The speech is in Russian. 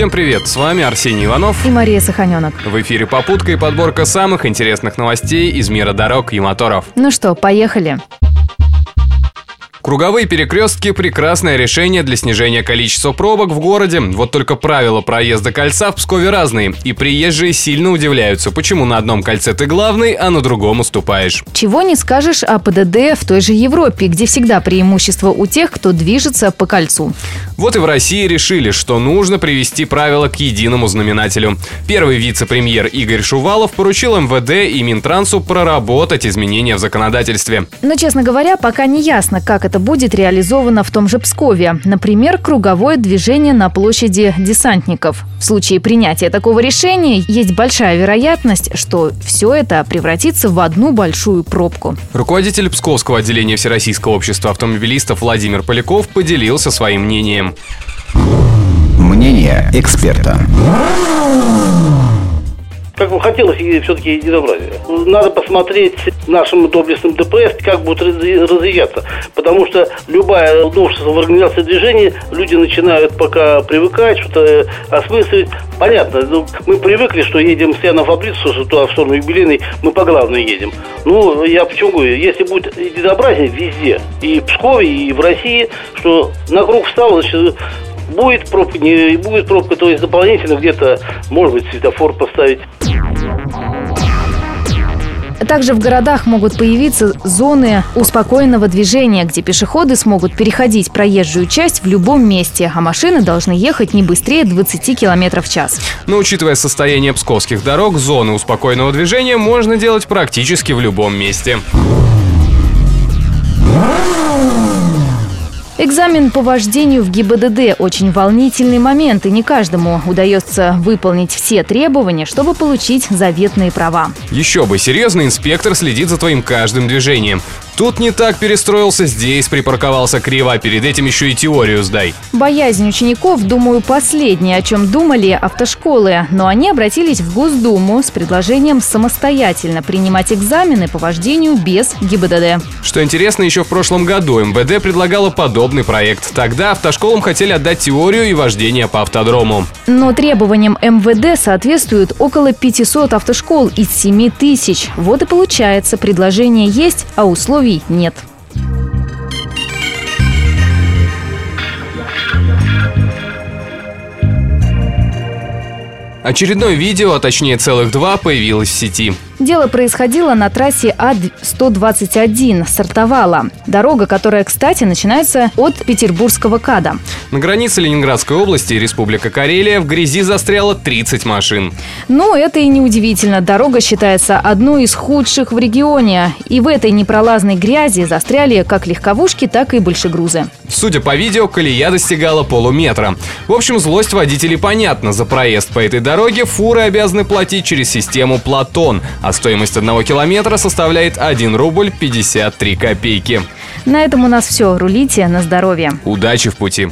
Всем привет, с вами Арсений Иванов и Мария Саханенок. В эфире «Попутка» и подборка самых интересных новостей из мира дорог и моторов. Ну что, поехали. Круговые перекрестки – прекрасное решение для снижения количества пробок в городе. Вот только правила проезда кольца в Пскове разные. И приезжие сильно удивляются, почему на одном кольце ты главный, а на другом уступаешь. Чего не скажешь о ПДД в той же Европе, где всегда преимущество у тех, кто движется по кольцу. Вот и в России решили, что нужно привести правила к единому знаменателю. Первый вице-премьер Игорь Шувалов поручил МВД и Минтрансу проработать изменения в законодательстве. Но, честно говоря, пока не ясно, как это будет реализовано в том же Пскове. Например, круговое движение на площади десантников. В случае принятия такого решения есть большая вероятность, что все это превратится в одну большую пробку. Руководитель Псковского отделения Всероссийского общества автомобилистов Владимир Поляков поделился своим мнением. Мнение эксперта как бы хотелось все-таки единообразия. Надо посмотреть нашим доблестным ДПС, как будут разъезжаться. Потому что любая новшество в организации движения, люди начинают пока привыкать, что-то осмысливать. Понятно, ну, мы привыкли, что едем с Яна Фабрицу, туда в сторону юбилейной, мы по главной едем. Ну, я почему говорю, если будет единообразие везде, и в Пскове, и в России, что на круг встал, значит, будет пробка, не будет пробка, то есть дополнительно где-то, может быть, светофор поставить. Также в городах могут появиться зоны успокоенного движения, где пешеходы смогут переходить проезжую часть в любом месте, а машины должны ехать не быстрее 20 км в час. Но учитывая состояние псковских дорог, зоны успокоенного движения можно делать практически в любом месте. Экзамен по вождению в ГИБДД – очень волнительный момент, и не каждому удается выполнить все требования, чтобы получить заветные права. Еще бы, серьезный инспектор следит за твоим каждым движением. Тут не так перестроился, здесь припарковался криво, а перед этим еще и теорию сдай. Боязнь учеников, думаю, последнее, о чем думали автошколы. Но они обратились в Госдуму с предложением самостоятельно принимать экзамены по вождению без ГИБДД. Что интересно, еще в прошлом году МВД предлагало подобный проект. Тогда автошколам хотели отдать теорию и вождение по автодрому. Но требованиям МВД соответствуют около 500 автошкол из 7 тысяч. Вот и получается, предложение есть, а условий условий нет. Очередное видео, а точнее целых два, появилось в сети. Дело происходило на трассе А-121, Сартовала. Дорога, которая, кстати, начинается от Петербургского КАДа. На границе Ленинградской области и Республика Карелия в грязи застряло 30 машин. Ну, это и не удивительно. Дорога считается одной из худших в регионе. И в этой непролазной грязи застряли как легковушки, так и большегрузы. Судя по видео, колея достигала полуметра. В общем, злость водителей понятна. За проезд по этой дороге фуры обязаны платить через систему «Платон», а а стоимость одного километра составляет 1 рубль 53 копейки. На этом у нас все. Рулите на здоровье. Удачи в пути!